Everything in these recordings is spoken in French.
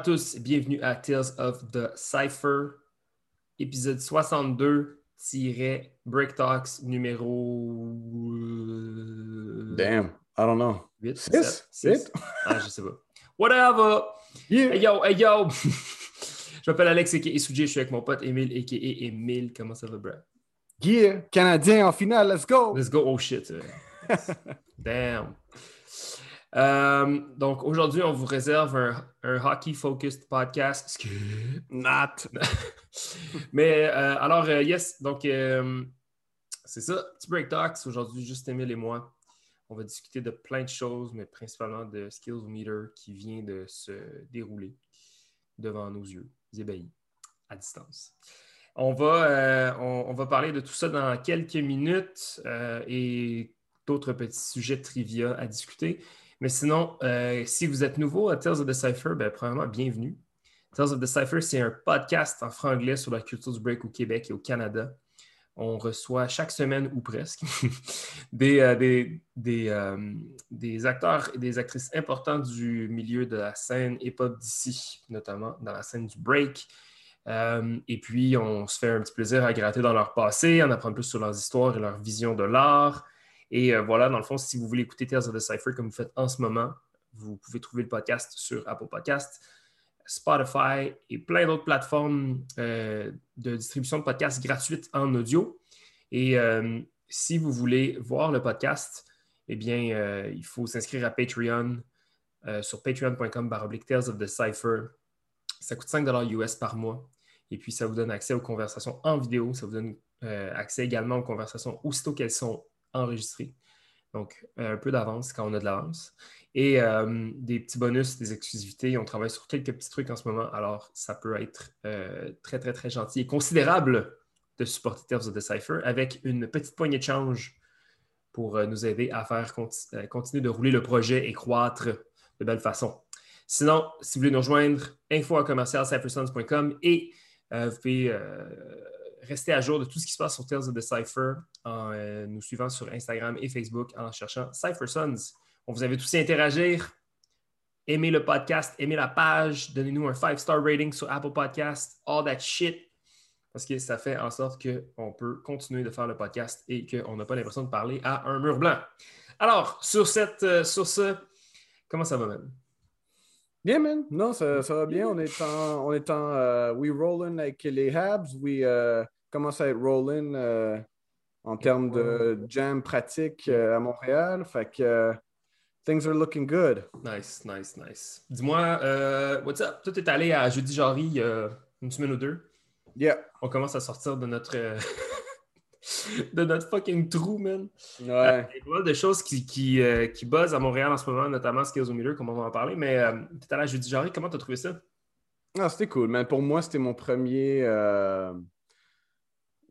À tous, bienvenue à Tales of the Cypher, épisode 62-Break Talks numéro. Damn, I don't know. 8, 6? 8? Ah, je sais pas. Whatever! Yeah. Hey yo, hey yo! je m'appelle Alex et je suis avec mon pote Emile et Emile. Comment ça va, bro? Yeah, Canadien en finale, let's go! Let's go, oh shit. Damn. Euh, donc aujourd'hui, on vous réserve un, hockey-focused podcast. Not. Mais euh, alors, euh, yes, donc c'est ça, petit break talks. Aujourd'hui, juste Emile et moi. On va discuter de plein de choses, mais principalement de Skills Meter qui vient de se dérouler devant nos yeux, ébahis, à distance. On va, on, va parler de tout ça dans quelques minutes et d'autres petits sujets trivia à discuter. Mais sinon, euh, si vous êtes nouveau à Tales of the Cypher, ben, premièrement, bienvenue. Tales of the Cypher, c'est un podcast en franglais sur la culture du break au Québec et au Canada. On reçoit chaque semaine ou presque des, euh, des, des, euh, des, acteurs et des actrices importants du milieu de la scène hip-hop d'ici, notamment dans la scène du break. Et puis, on se fait un petit plaisir à gratter dans leur passé, en apprendre plus sur leurs histoires et leur vision de l'art. Et euh, voilà, dans le fond, si vous voulez écouter Tales of the Cypher comme vous faites en ce moment, vous pouvez trouver le podcast sur Apple Podcast, Spotify et plein d'autres plateformes euh, de distribution de podcasts gratuites en audio. Et euh, si vous voulez voir le podcast, eh bien, il faut s'inscrire à Patreon sur patreon.com Tales of the Cypher. Ça coûte 5 US par mois. Et puis, ça vous donne accès aux conversations en vidéo. Ça vous donne accès également aux conversations aussitôt qu'elles sont enregistré. Donc, un peu d'avance quand on a de l'avance. Et euh, des petits bonus, des exclusivités. On travaille sur quelques petits trucs en ce moment. Alors, ça peut être euh, très, très, très gentil et considérable de supporter Tales of the Cypher avec une petite poignée de change pour euh, nous aider à faire continuer de rouler le projet et croître de belle façon. Sinon, si vous voulez nous rejoindre, info à commercial et vous pouvez rester à jour de tout ce qui se passe sur Tales of the Cypher en euh, nous suivant sur Instagram et Facebook en cherchant Cypher Sons. On vous invite aussi à interagir. Aimez le podcast, aimez la page, donnez-nous un 5-star rating sur Apple Podcast, all that shit. Parce que ça fait en sorte qu'on peut continuer de faire le podcast et qu'on n'a pas l'impression de parler à un mur blanc. Alors, sur, cette, euh, sur ce, comment ça va, même? Bien, man. Non, ça, ça, va bien. On est en, on est en uh, we rolling avec les Habs. We uh, commence à être rolling uh, en termes de jam pratique à Montréal. Fait que things are looking good. Nice, nice, nice. Dis-moi, uh, what's up? Toi, tu es allé à Jeudi Jarry il y a une semaine ou deux? Yeah. On commence à sortir de notre. de notre fucking trou, man. Ouais. Euh, il y a pas mal de choses qui, qui, euh, qui buzzent à Montréal en ce moment, notamment Skills au milieu, comme on va en parler. Mais euh, es à la jeudi Jarry, comment tu as trouvé ça? Ah, c'était cool, mais pour moi, c'était mon premier.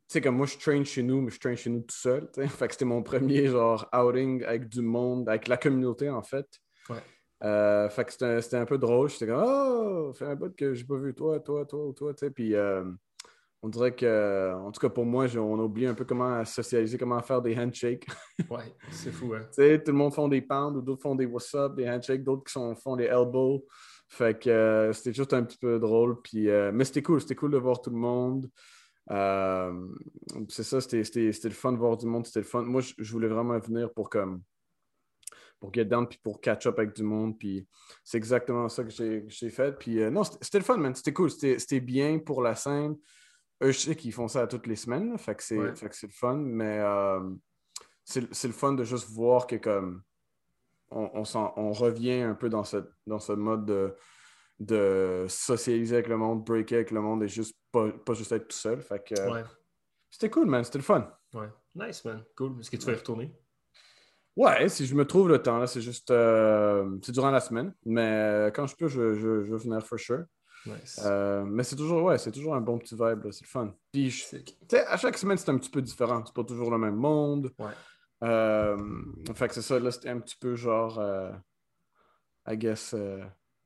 Tu sais, comme moi, je train chez nous, mais je train chez nous tout seul. Fait que c'était mon premier genre outing avec du monde, avec la communauté en fait. Ouais. fait que c'était un peu drôle. J'étais comme, oh, fais un bout que j'ai pas vu toi, toi, toi, toi, tu sais. Puis on dirait que, en tout cas pour moi, on a oublié un peu comment socialiser, comment faire des handshakes. ouais, c'est fou, hein. tu sais, tout le monde font des pounds ou d'autres font des what's up, des handshakes, d'autres qui sont, font des elbows. Fait que euh, c'était juste un petit peu drôle. Puis, euh, mais c'était cool, c'était cool de voir tout le monde. Euh, c'est ça, c'était le fun de voir du monde, c'était le fun. Moi, je, voulais vraiment venir pour comme pour get down puis pour catch up avec du monde. Puis c'est exactement ça que j'ai fait. Puis non, c'était le fun, man. C'était cool. C'était bien pour la scène. Eux, je sais qu'ils font ça toutes les semaines, fait que c'est le fun, mais euh, c'est le fun de juste voir que comme on, on, revient un peu dans ce, dans ce mode de, de socialiser avec le monde, breaker avec le monde et juste pas, pas juste être tout seul. Fait que c'était cool, man. C'était le fun. Ouais. Nice, man. Cool. Est-ce que tu vas y retourner? Ouais, si je me trouve le temps, là, c'est juste. Euh, c'est durant la semaine. Mais quand je peux, je, je, je vais venir for sure. Euh, mais c'est toujours, ouais, c'est toujours un bon petit vibe, c'est le fun. Puis, à chaque semaine, c'est un petit peu différent. C'est pas toujours le même monde. Ouais. Euh, fait que c'est ça, là, c'était un petit peu genre, euh, I guess,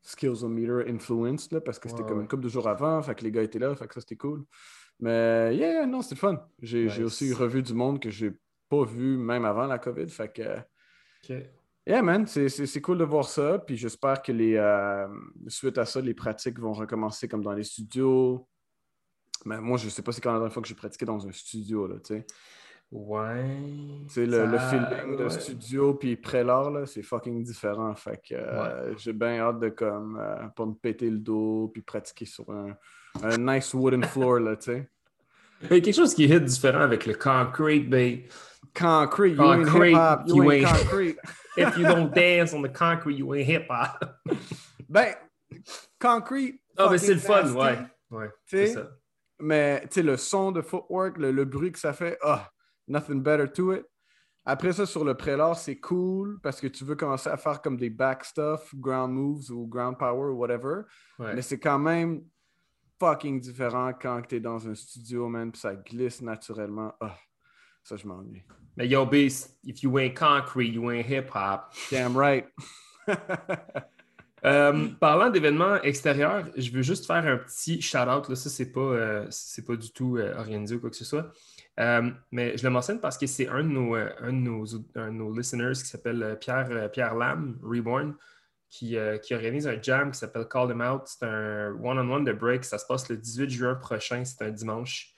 skills on meter influence, là, parce que c'était comme une couple de jours avant. Fait que les gars étaient là, fait que ça, c'était cool. Mais, yeah, non, c'était le fun. J'ai aussi revu du monde que j'ai pas vu même avant la COVID. Fait que. Yeah, man, c'est- c'est c'est cool de voir ça. Puis j'espère que les, euh, suite à ça, les pratiques vont recommencer comme dans les studios. Mais moi, je sais pas c'est quand la dernière fois que j'ai pratiqué dans un studio, là, tu sais. Ouais. Tu sais, le, le feeling de ouais. studio puis pré-l'art, là, c'est fucking différent. Fait que euh, j'ai bien hâte de comme euh, pas me péter le dos puis pratiquer sur un, un nice wooden floor, là, tu sais. Il y a quelque chose qui hit différent avec le concrete, babe. Concrete, you ain't Concrete, you you ain't ain't- concrete. If you don't dance on the concrete, you ain't hip hop. Ben, concrete. Ah, mais c'est le fun, ouais. Ouais, c'est ça. Mais tu sais, le son de footwork, le, le bruit que ça fait, ah, nothing better to it. Après ça, sur le prélat, c'est cool parce que tu veux commencer à faire comme des back stuff, ground moves ou ground power ou whatever. Ouais. Mais c'est quand même fucking différent quand tu es dans un studio, man, puis ça glisse naturellement. Ah, ça, je m'ennuie. Mais yo, beast, if you ain't concrete, you ain't hip hop. Damn right. Euh, parlant d'événements extérieurs, je veux juste faire un petit shout-out. Là, ça, c'est pas, euh, c'est pas du tout euh, organisé ou quoi que ce soit. Euh, mais je le mentionne parce que c'est un de nos, euh, un de nos, un de nos listeners qui s'appelle euh, Pierre, euh, Pierre Lam, Reborn, qui, euh, qui organise un jam qui s'appelle Call Them Out. C'est un one-on-one de break. Ça se passe le 18 juin prochain. C'est un dimanche.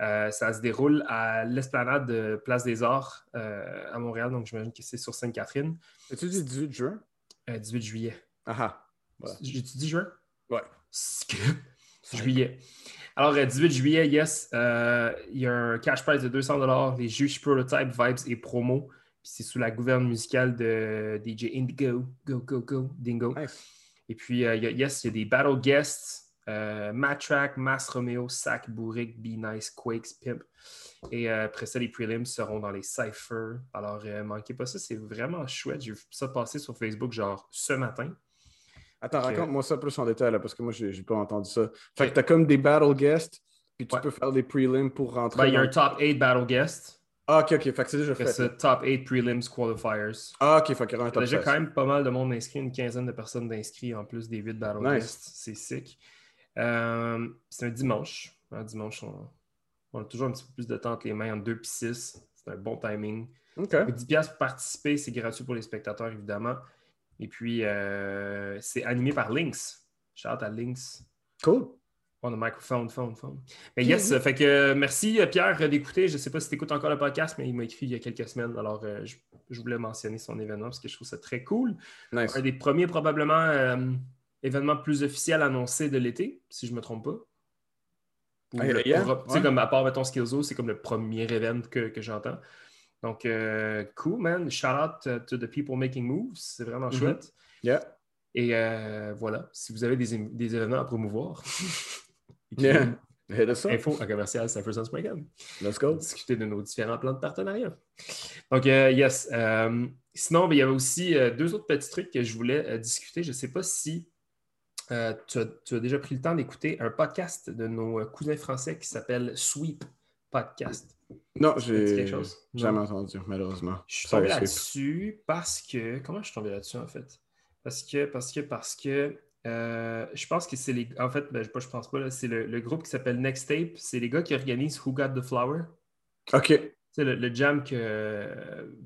Euh, ça se déroule à l'esplanade de Place des Arts euh, à Montréal. Donc, j'imagine que c'est sur Sainte-Catherine. As-tu dit 18 juin? Euh, 18 juillet. Ah ah. Voilà. J'ai-tu dit juin? Ouais. Juillet. Alors, euh, 18 juillet, yes, euh, il y a un cash prize de 200 les juges prototype, vibes et promo. Puis c'est sous la gouverne musicale de DJ Indigo. Go, go, go, Dingo. Nice. Et puis, euh, yes, il y a des battle guests. Euh, Matrack, Mass Romeo, Sac, Bourric, Be Nice, Quakes, Pimp. Et euh, après ça, les prelims seront dans les cyphers. Alors, euh, manquez pas ça, c'est vraiment chouette. J'ai vu ça passer sur Facebook, genre ce matin. Attends, raconte-moi ça plus en détail, là, parce que moi, j'ai pas entendu ça. Fait Ok. que t'as comme des battle guests, puis tu Ouais. peux faire des prelims pour rentrer. Ben, il y a un top 8 battle guest. Ah, ok, ok. Fait que c'est déjà Après fait. ça, top 8 prelims qualifiers. Ah, ok. Fait qu'il y aura un Il y a top déjà 16. quand même pas mal de monde inscrit, une quinzaine de personnes d'inscrits en plus des 8 battle Nice. guests. C'est sick. Euh, c'est un dimanche. Un dimanche, on, on a toujours un petit peu plus de temps entre les mains, entre 2 et 6. C'est un bon timing. Ok. Ça coûte 10$ piastres pour participer, c'est gratuit pour les spectateurs, évidemment. Et puis, euh, c'est animé par Lynx. Shout out à Lynx. Cool. On a microphone, phone, phone. Mais yes, fait que euh, merci Pierre d'écouter. Je ne sais pas si tu écoutes encore le podcast, mais il m'a écrit il y a quelques semaines. Alors, euh, je, je voulais mentionner son événement parce que je trouve ça très cool. Nice. Un des premiers, probablement, événements plus officiels annoncés de l'été, si je ne me trompe pas. Ah, le- yeah, pour- ouais. comme à part, mettons, Skillzo, c'est comme le premier événement que, que j'entends. Donc, euh, cool, man. Shout out to the people making moves. C'est vraiment Mhm. chouette. Yeah. Et euh, voilà, si vous avez des, des événements à promouvoir, Yeah. Hit us up. info à commercial Let's go. discuter de nos différents plans de partenariat. Donc, euh, yes. Sinon, ben, il y avait aussi deux autres petits trucs que je voulais discuter. Je ne sais pas si euh, tu, as, tu as déjà pris le temps d'écouter un podcast de nos euh, cousins français qui s'appelle Sweep Podcast. Non, j'ai jamais Non. entendu, malheureusement. Je suis tombé là-dessus parce que. Comment je suis tombé là-dessus en fait? Parce que, parce que, parce que. euh, je pense que c'est les. En fait, ben, je pense pas, c'est le, le groupe qui s'appelle Next Tape. C'est les gars qui organisent Who Got the Flower. Ok. Le, le jam que.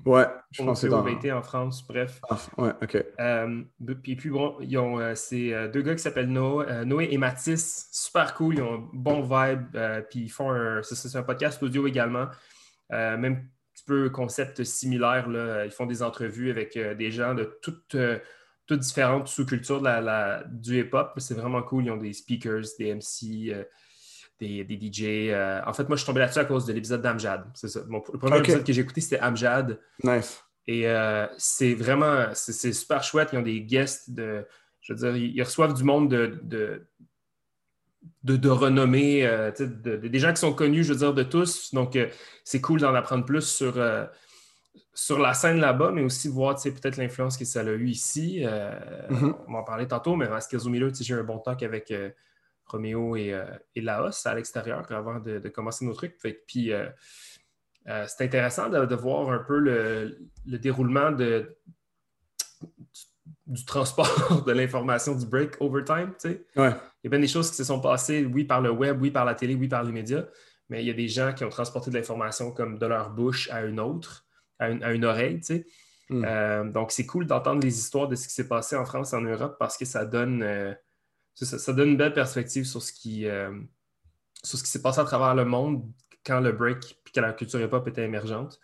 Ouais, je pense que c'est dans. 21 en France, bref. Ah, ouais, ok. Euh, puis, puis bon, ils ont, euh, c'est euh, deux gars qui s'appellent Noé, Noé et Mathis. Super cool, ils ont un bon vibe. euh, puis ils font un, c'est, un podcast audio également. Même un petit peu concept similaire. Là. Ils font des entrevues avec des gens de toutes, toutes différentes sous-cultures de la, la- du hip-hop. C'est vraiment cool. Ils ont des speakers, des MC, des, des DJ. euh. En fait, moi, je suis tombé là-dessus à cause de l'épisode d'Amjad. C'est ça. Mon- le premier épisode que j'ai écouté, c'était Amjad. Nice. Et euh, c'est vraiment, c'est super chouette. Ils ont des guests de, je veux dire, ils, reçoivent du monde de, de, de, de renommée, euh, de- de- des gens qui sont connus, je veux dire, de tous. Donc, euh, c'est cool d'en apprendre plus sur, sur la scène là-bas, mais aussi voir, tu sais, peut-être l'influence que ça a eu ici. Mhm. On va en parler tantôt, mais sais, j'ai eu un bon talk avec Roméo et, euh, et Laos à l'extérieur avant de, de commencer nos trucs. Fait puis, euh, euh, c'est intéressant de, de voir un peu le, le déroulement de, du, du transport de l'information du break sais. Ouais. Il y a bien des choses qui se sont passées, oui, par le web, oui, par la télé, oui, par les médias, mais il y a des gens qui ont transporté de l'information comme de leur bouche à une autre, à une, à une oreille. tu sais. Hmm. Euh, donc, c'est cool d'entendre les histoires de ce qui s'est passé en France et en Europe parce que ça donne, ça, ça donne une belle perspective sur ce qui, euh, sur ce qui s'est passé à travers le monde quand le break puis quand la culture hip-hop était émergente.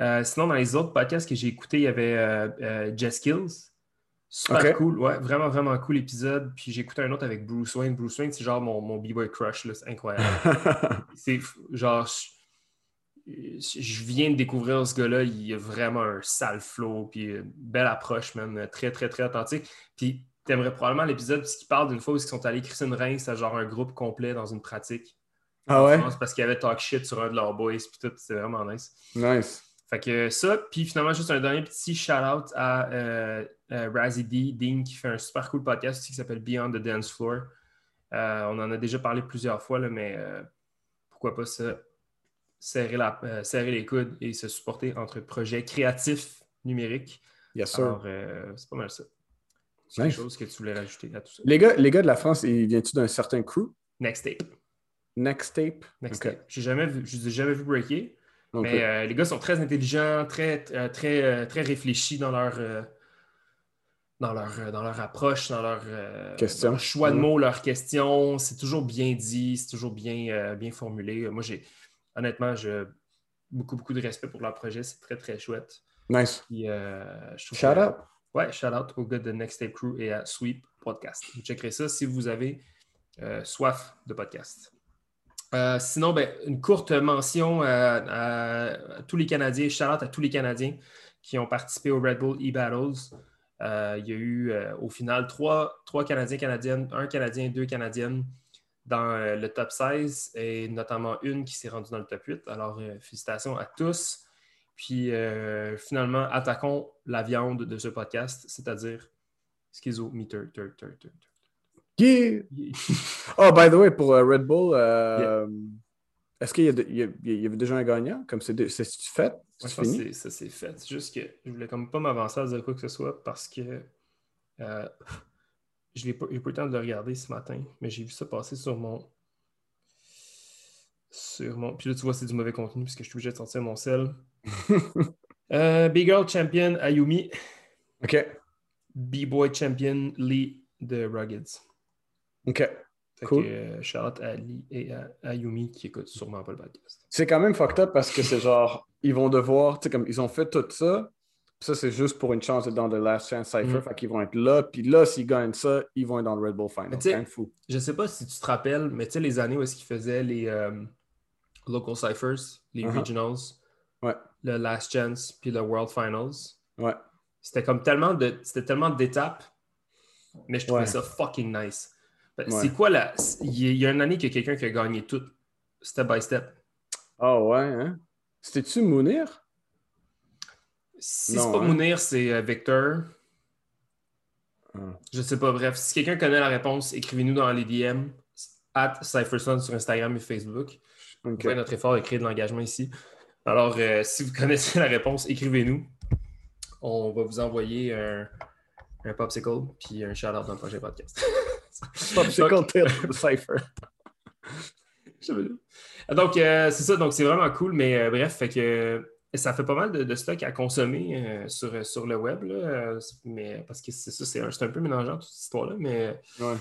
Euh, sinon, dans les autres podcasts que j'ai écoutés, il y avait euh, Jess Kills. Super cool, ouais, vraiment, vraiment cool épisode. Puis j'ai écouté un autre avec Bruce Wayne. Bruce Wayne, c'est genre mon, mon B-Boy crush, c'est incroyable. c'est genre, je, je viens de découvrir ce gars-là, il a vraiment un sale flow, puis une belle approche, man, très, très, très authentique. Puis t'aimerais probablement l'épisode puisqu'il parle d'une fois où ils sont allés Christine Reims à genre un groupe complet dans une pratique. ah ouais? France, parce qu'il y avait talk shit sur un de leurs boys, puis tout, c'était vraiment nice. Nice. Fait que ça, puis finalement, juste un dernier petit shout-out à euh, euh, Razzie D, Dean, qui fait un super cool podcast aussi qui s'appelle Beyond the Dance Floor. Euh, on en a déjà parlé plusieurs fois, là, mais euh, pourquoi pas ça, serrer, la, serrer les coudes et se supporter entre projets créatifs numériques. Yes, sir. Alors, c'est pas mal ça. C'est Nice. quelque chose que tu voulais rajouter à tout ça? Les, gars, les gars de la France, ils viennent-tu d'un certain crew? Next tape. Next Tape? Next tape. J'ai jamais vu, je les ai jamais vu breaker. Mais euh, les gars sont très intelligents, très, euh, très, euh, très réfléchis dans leur, euh, dans leur, dans leur approche, dans leur, euh, Question. dans leur choix de Mhm. mots, leurs questions. C'est toujours bien dit, c'est toujours bien, bien formulé. Moi, j'ai honnêtement, j'ai beaucoup, beaucoup de respect pour leur projet. C'est très, très chouette. Nice. Puis, je trouve Shout que- out. Ouais, shout out aux gars de Next Tape Crew et à Sweep Podcast. Vous checkerez ça si vous avez euh, soif de podcast. Euh, sinon, ben, une courte mention à, à- tous les Canadiens, shout out à tous les Canadiens qui ont participé au Red Bull e-Battles. Euh, il y a eu euh, au final trois, trois Canadiens, Canadiennes, un Canadien, deux Canadiennes dans euh, le top 16 et notamment une qui s'est rendue dans le top 8. Alors, euh, félicitations à tous. Puis euh, finalement, attaquons la viande de ce podcast, c'est-à-dire tur, tur. Yeah. Oh, by the way, pour euh, Red Bull, euh, est-ce qu'il y, avait déjà un gagnant? Comme c'est fait? Que fini? ça c'est fait. C'est juste que je voulais comme pas m'avancer à dire quoi que ce soit parce que euh, je n'ai pas eu le temps de le regarder ce matin, mais j'ai vu ça passer sur mon. Sur mon. Puis là, tu vois, c'est du mauvais contenu puisque je suis obligé de sortir mon sel. Euh, Big Girl Champion Ayumi, OK. B-Boy Champion Lee de Ruggeds. OK. Fait Cool. que euh, shout out à Lee et à Ayumi qui écoutent sûrement pas le podcast. C'est quand même fucked up parce que c'est genre, ils vont devoir, tu sais, comme ils ont fait tout ça. Ça, c'est juste pour une chance d'être dans The Last Chance Cypher. Mm. Fait qu'ils vont être là. Puis là, s'ils gagnent ça, ils vont être dans le Red Bull Final. Fou. Je sais pas si tu te rappelles, mais tu sais, les années où est-ce qu'ils faisaient les euh, Local Cyphers, les Uh-huh. Regionals, Ouais. le Last Chance, puis le World Finals, Ouais. c'était comme tellement de c'était tellement d'étapes, mais je trouvais Ouais. ça fucking nice. Ben. C'est quoi la. Il y a- une année qu'il y a quelqu'un qui a gagné tout, step by step? Ah ouais, hein? C'était-tu Mounir? Si c'est pas hein? Mounir, c'est euh, Victor. Ah. Je sais pas. Bref, si quelqu'un connaît la réponse, écrivez-nous dans les DM at Cypherson sur Instagram et Facebook. Notre effort de créer de l'engagement ici. Alors, euh, si vous connaissez la réponse, écrivez-nous. On va vous envoyer un, un popsicle puis un shout-out dans le prochain podcast. Popsicle the Cypher. Donc, euh, c'est ça. Donc, c'est vraiment cool. Mais euh, bref, fait que ça fait pas mal de, de stock à consommer euh, sur, sur le web. Là, mais, parce que c'est ça, c'est un, un peu mélangeant toute cette histoire-là. Mais Ouais.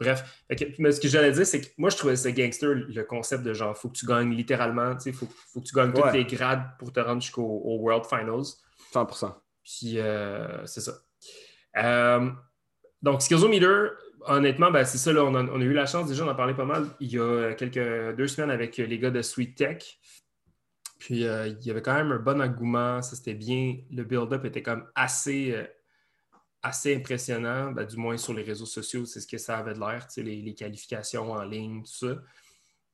Bref, mais ce que j'allais dire, c'est que moi, je trouvais ça gangster, le concept de genre, faut que tu gagnes littéralement, tu sais, faut, faut que tu gagnes tous Ouais. les grades pour te rendre jusqu'au au World Finals. 100%. Puis, euh, c'est ça. Euh, donc, Skillometer, honnêtement, ben, c'est ça, là, on, a, on a eu la chance déjà d'en parler pas mal il y a quelques deux semaines avec les gars de Sweet Tech. Puis, euh, il y avait quand même un bon engouement, ça c'était bien, le build-up était comme assez, euh, assez impressionnant, ben, du moins sur les réseaux sociaux, c'est ce que ça avait de l'air, les, les qualifications en ligne, tout ça.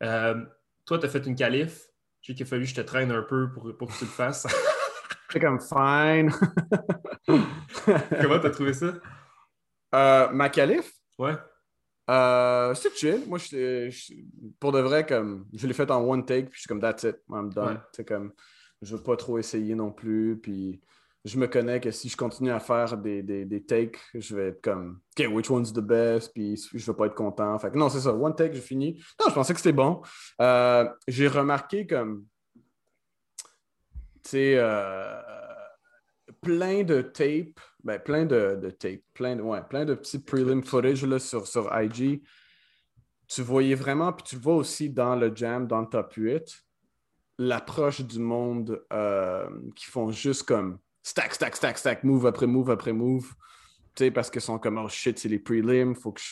Euh, toi, tu as fait une qualif, je sais qu'il a fallu que je te traîne un peu pour, pour que tu le fasses. C'est comme fine. Comment tu as trouvé ça? Euh, ma qualif, Ouais. euh, c'est chill. Moi, je, je- pour de vrai, comme, je l'ai fait en one take, puis je suis comme, that's it, I'm done. Ouais. C'est comme, je veux pas trop essayer non plus, puis je me connais que si je continue à faire des, des, des takes, je vais être comme, OK, which one's the best, puis je vais pas être content. Fait que non, c'est ça, one take, j'ai fini. Non, je pensais que c'était bon. Euh, j'ai remarqué comme, tu sais, euh, plein de tapes, ben, plein de, de tapes, plein de, ouais, plein de petits prelim footage là, sur, sur IG. Tu voyais vraiment, puis tu le vois aussi dans le jam, dans le top 8, l'approche du monde euh, qui font juste comme stack, stack, stack, stack, move après move après move. Tu sais, parce qu'ils sont comme, oh shit, c'est les prelims, faut que je.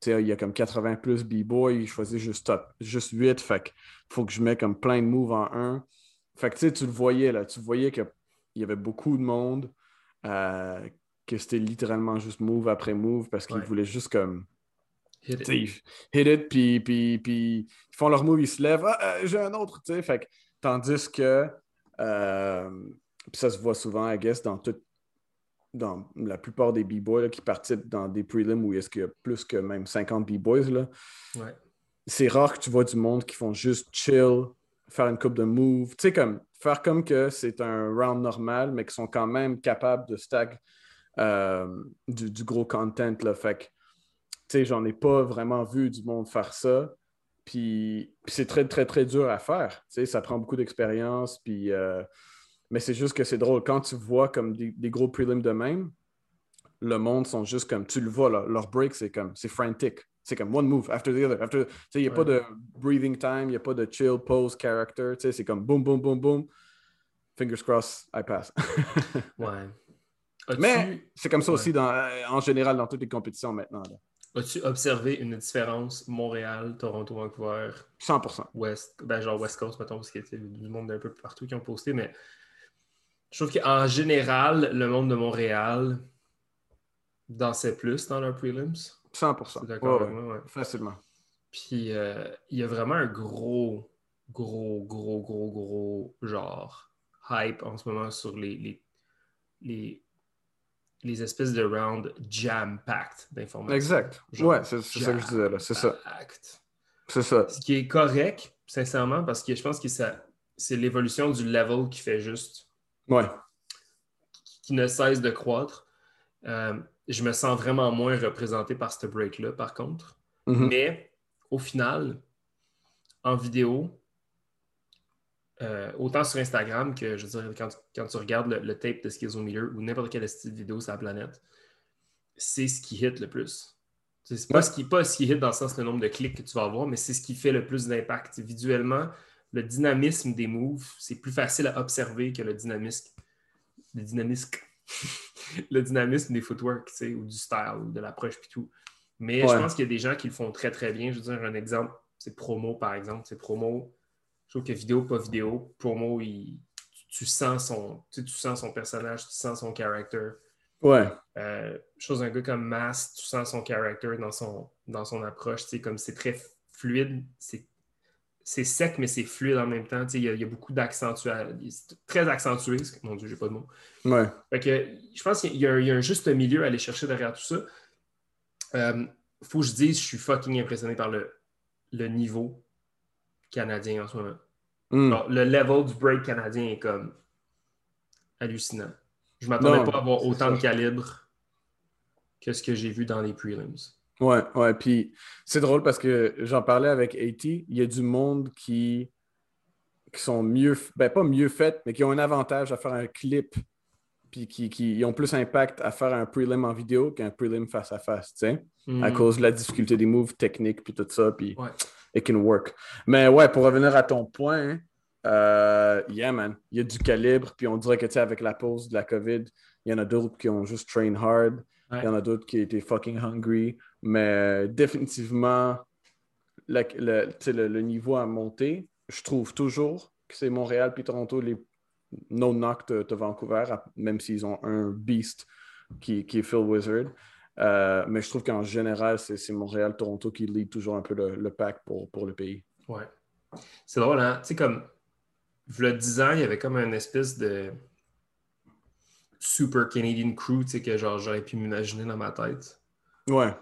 Tu sais, il y a comme 80 plus B-boy, ils choisissent juste, top, juste 8, fait que faut que je mette comme plein de moves en 1. Fait que tu sais, tu le voyais là, tu voyais qu'il y avait beaucoup de monde, euh, que c'était littéralement juste move après move parce qu'ils voulaient juste comme. Hit it. Hit it, puis, puis, puis ils font leur move, ils se lèvent. Ah, euh, j'ai un autre, tu sais. Fait que, tandis que. Euh, puis ça se voit souvent, I guess, dans tout, dans la plupart des B-boys qui participent dans des prelims où est-ce qu'il y a plus que même 50 B-boys. Ouais. C'est rare que tu vois du monde qui font juste chill, faire une coupe de move. Tu sais, comme faire comme que c'est un round normal, mais qui sont quand même capables de stack euh, du, gros content. Là. Fait que, tu sais, j'en ai pas vraiment vu du monde faire ça. Puis, c'est très, très, très dur à faire. Tu sais, ça prend beaucoup d'expérience. Puis. Euh, mais c'est juste que c'est drôle. Quand tu vois comme des, gros prelims de même, le monde sont juste comme, tu le vois, leur break, c'est comme, c'est frantic. C'est comme one move after the other. il n'y a pas de breathing time, il n'y a pas de chill, pose, character. C'est comme boom, boom, boom, boom. Fingers crossed, I pass. ouais. Mais c'est comme ça aussi dans, en général dans toutes les compétitions maintenant. As-tu observé une différence Montréal, Toronto, Vancouver? 100%. West, ben genre West Coast, mettons, parce qu'il y a du monde d'un peu partout qui ont posté, mais je trouve qu'en général, le monde de Montréal dansait plus dans leurs prelims. 100%. D'accord Facilement. Puis euh, il y a vraiment un gros, gros, gros, gros, gros genre hype en ce moment sur les, les, les, espèces de rounds jam-packed d'informations. Exact. ouais, c'est ça que je disais là. C'est ça. C'est ça. Ce qui est correct, sincèrement, parce que je pense que c'est l'évolution du level qui fait juste Ouais. Qui ne cesse de croître. Euh, je me sens vraiment moins représenté par ce break-là, par contre. Mm-hmm. Mais au final, en vidéo, euh, autant sur Instagram que, je veux dire, quand, tu regardes le, tape de Skillsometer ou n'importe quel style de vidéo sur la planète, c'est ce qui hit le plus. C'est pas, ce qui, pas ce qui hit dans le sens le nombre de clics que tu vas avoir, mais c'est ce qui fait le plus d'impact. Visuellement, le dynamisme des moves, c'est plus facile à observer que le dynamisme, le dynamisme, le dynamisme des footwork, ou du style, ou de l'approche, puis tout. Mais je pense qu'il y a des gens qui le font très, très bien. Je veux dire, un exemple, c'est promo, par exemple. C'est promo. Je trouve que vidéo, pas vidéo, promo, tu, sens son, tu, sens son personnage, tu sens son character. Ouais. Euh, chose un gars comme Mass, tu sens son character dans son, dans son approche. Comme c'est très fluide, c'est c'est sec, mais c'est fluide en même temps. Il y, a beaucoup d'accentuation. très accentué. Mon Dieu, j'ai pas de mots. Ouais. je pense qu'il y, a un juste milieu à aller chercher derrière tout ça. Il euh, faut que je dise, je suis fucking impressionné par le, le niveau canadien en ce moment. Hmm. le level du break canadien est comme hallucinant. Je m'attendais pas à avoir autant de calibre que ce que j'ai vu dans les prelims. Ouais, ouais. Puis c'est drôle parce que j'en parlais avec AT. Il y a du monde qui, qui sont mieux, ben pas mieux fait, mais qui ont un avantage à faire un clip. Puis qui, qui ont plus impact à faire un prelim en vidéo qu'un prelim face à face, tu sais, à mm. cause de la difficulté des moves techniques, puis tout ça. Puis it can work. Mais ouais, pour revenir à ton point, euh, yeah, man, il y a du calibre. Puis on dirait que, tu sais, avec la pause de la COVID, il y en a d'autres qui ont juste train hard. Il y en a d'autres qui étaient fucking hungry. Mais définitivement, le, niveau a monté. Je trouve toujours que c'est Montréal puis Toronto les no knock de, Vancouver, même s'ils ont un beast qui, est Phil Wizard. Euh, mais je trouve qu'en général, c'est Montréal, Toronto qui lead toujours un peu le, pack pour, pour le pays. Ouais. C'est drôle, hein? Tu sais, comme, le 10 ans, il y avait comme une espèce de super Canadian crew, tu sais, que genre j'aurais pu m'imaginer dans ma tête. Ouais.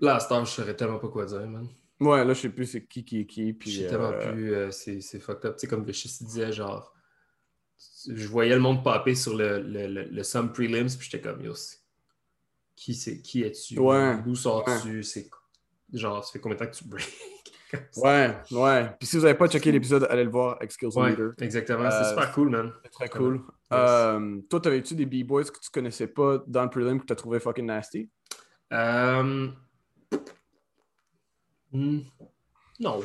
Là, à ce temps, je saurais tellement pas quoi dire, man. Ouais, là, je sais plus c'est qui qui est qui. Puis, je sais tellement euh, plus, euh, c'est, fucked up. Tu sais, comme le disait, genre, je voyais le monde popper sur le, le, le, Sum Prelims, puis j'étais comme, yo, qui, c'est, qui es-tu? Ouais. D'où sors-tu? C'est, genre, ça fait combien de temps que tu break? Ouais, ouais. Puis si vous n'avez pas checké l'épisode, allez le voir avec Skills Ouais, Leader. exactement. C'est Euh, super cool, man. C'est très cool. Yes. Toi, t'avais-tu des B-Boys que tu connaissais pas dans le prelim que tu as trouvé fucking nasty? Euh, hmm, Non.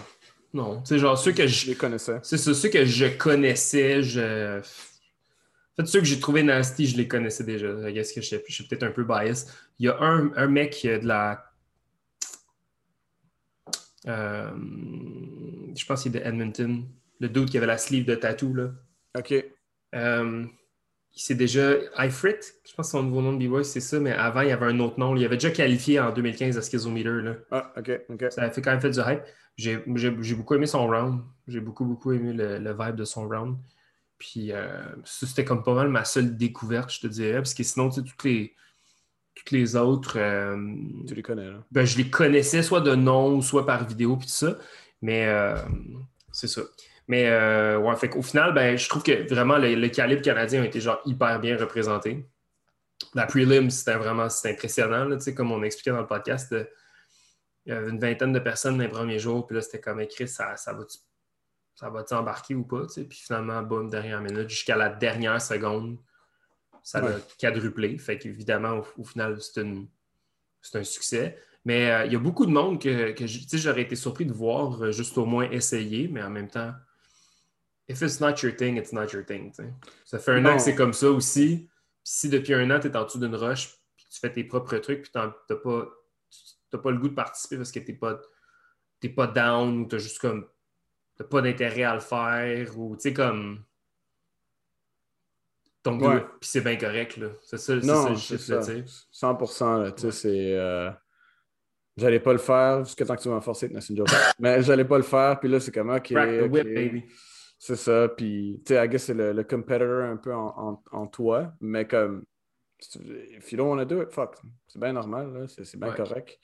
Non. C'est genre ceux que Je les connaissais. C'est ça, ceux que je connaissais, je. En fait, ceux que j'ai trouvé nasty, je les connaissais déjà. Que je suis, je suis peut-être un peu biased. Il y a un, un mec qui a de la. Euh, je pense qu'il est de Edmonton. Le dude qui avait la sleeve de tattoo, là. OK. Euh, il s'est déjà. Ifrit, je pense que son nouveau nom de B-Boy, c'est ça, mais avant, il y avait un autre nom. Il avait déjà qualifié en 2015 à Schizometer. Là. Ah, OK, OK. Ça a fait quand même fait du hype. J'ai beaucoup aimé son round. J'ai beaucoup, beaucoup aimé le, le vibe de son round. Puis euh, c'était comme pas mal ma seule découverte, je te dirais. Parce que sinon, tu sais, toutes les, toutes les autres, euh, Tu les connais, là. ben, je les connaissais soit de nom, soit par vidéo, puis tout ça. Mais euh, c'est ça. Mais euh, ouais, fait qu'au final, ben, je trouve que vraiment le, le calibre canadien a été genre hyper bien représenté. La prelim, c'était vraiment impressionnant. là, comme on expliquait dans le podcast, il y avait une vingtaine de personnes dans les premiers jours, puis là, c'était comme écrit, ça, ça va-tu ça va embarquer ou pas? tu sais? Puis finalement, boum, dernière minute, jusqu'à la dernière seconde, ça Ouais. a quadruplé. Fait qu'évidemment, au, au final, c'est un succès. Mais euh, il y a beaucoup de monde que, j'aurais été surpris de voir euh, juste au moins essayer, mais en même temps, if it's not your thing, it's not your thing. Ça fait un Non. an que c'est comme ça aussi. Puis si depuis un an, tu es en dessous d'une roche, puis tu fais tes propres trucs, puis tu n'as pas, t'as pas le goût de participer parce que tu n'es pas, t'es pas down ou tu juste comme. T'as pas d'intérêt à le faire ou tu sais, comme. Ton goût, Ouais. puis c'est bien correct, là. C'est ça, c'est ça Non, le c'est shit, là, ça. tu sais. 100%, là, tu sais, Ouais. c'est... euh, J'allais pas le faire jusqu'à temps que tu m'as forcé de une joke. Mais j'allais pas le faire, puis là, c'est comme, OK, Crack the whip, baby. C'est ça, puis, tu sais, I guess c'est le, le competitor un peu en, en- en toi, mais comme, if you don't want to do it, fuck, c'est bien normal, là, c'est bien Ouais. correct. Tu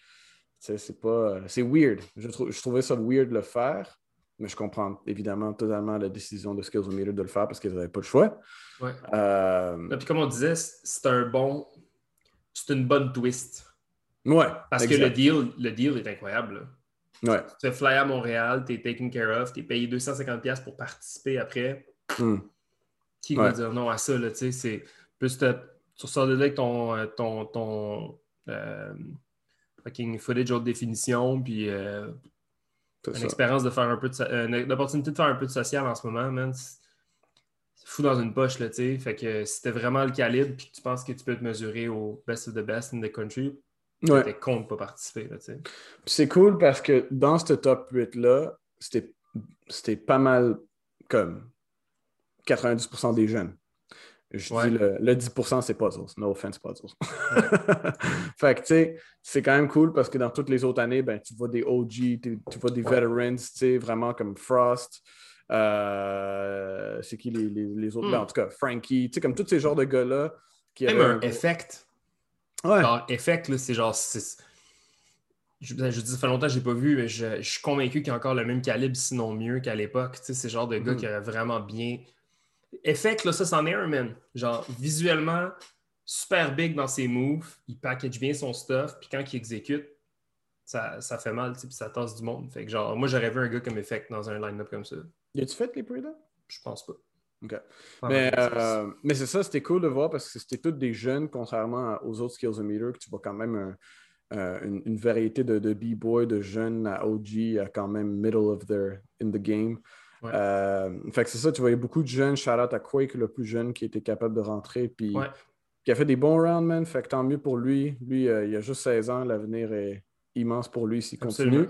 sais, c'est pas... C'est weird. Je, trou- je trouvais ça weird de le faire, mais je comprends évidemment totalement la décision de Skills de le faire parce qu'ils n'avaient pas le choix. Ouais. Euh, Puis comme on disait, c'est un bon. C'est une bonne twist. ouais. Parce que le deal, le deal est incroyable. Ouais. Tu te fais fly à Montréal, tu es taken care of, tu es payé 250$ pour participer après. Hmm. Qui va dire non à ça? Là, tu sais, c'est plus t'as- tu ressors de là avec ton, euh, ton, ton euh, fucking footage haute définition, puis euh, une ça. expérience de faire un peu de une, une opportunité de faire un peu de social en ce moment, man. C'est c'est fou dans une poche, là, tu sais. Fait que si t'es vraiment le calibre puis que tu penses que tu peux te mesurer au best of the best in the country, Ouais. t'es con de pas participer, là, c'est cool parce que dans ce top 8-là, c'était c'était pas mal comme 90% des jeunes. Je Ouais. dis le, le 10%, c'est puzzles. No offense, puzzles. fait que, tu sais, c'est quand même cool parce que dans toutes les autres années, ben, tu vois des OG, tu, tu vois des Ouais. veterans, tu sais, vraiment comme Frost. euh, c'est qui les, les- les autres? Hmm. Ben, en tout cas, Frankie, tu sais, comme tous ces genres de gars-là. qui Même avaient un gros- effect. Ouais. Genre, effect, là, c'est genre. c'est- Je, ben, je dis, ça fait longtemps que je l'ai pas vu, mais je, je suis convaincu qu'il y a encore le même calibre, sinon mieux qu'à l'époque. Tu sais, c'est le genre de gars Mhm. qui a vraiment bien. Effect, là, ça, c'en est un, man. Genre, visuellement, super big dans ses moves. Il package bien son stuff, puis quand il exécute, ça, ça fait mal, tu sais, puis ça tasse du monde. Fait que, genre, moi, j'aurais vu un gars comme Effect dans un line-up comme ça. Y a-tu fait les pre-là? Je pense pas. Ok. Mais, euh, mais c'est ça, c'était cool de voir parce que c'était tous des jeunes, contrairement aux autres Skills Meter, que tu vois quand même un- euh, une, une variété de, de B-boy, de jeunes à OG, à quand même middle of their in the game. Ouais. Euh, fait que c'est ça, tu voyais beaucoup de jeunes. Shout out à Quake, le plus jeune, qui était capable de rentrer. Puis Ouais. qui a fait des bons rounds, man. Fait que tant mieux pour lui. Lui, euh, il a juste 16 ans. L'avenir est immense pour lui s'il continue.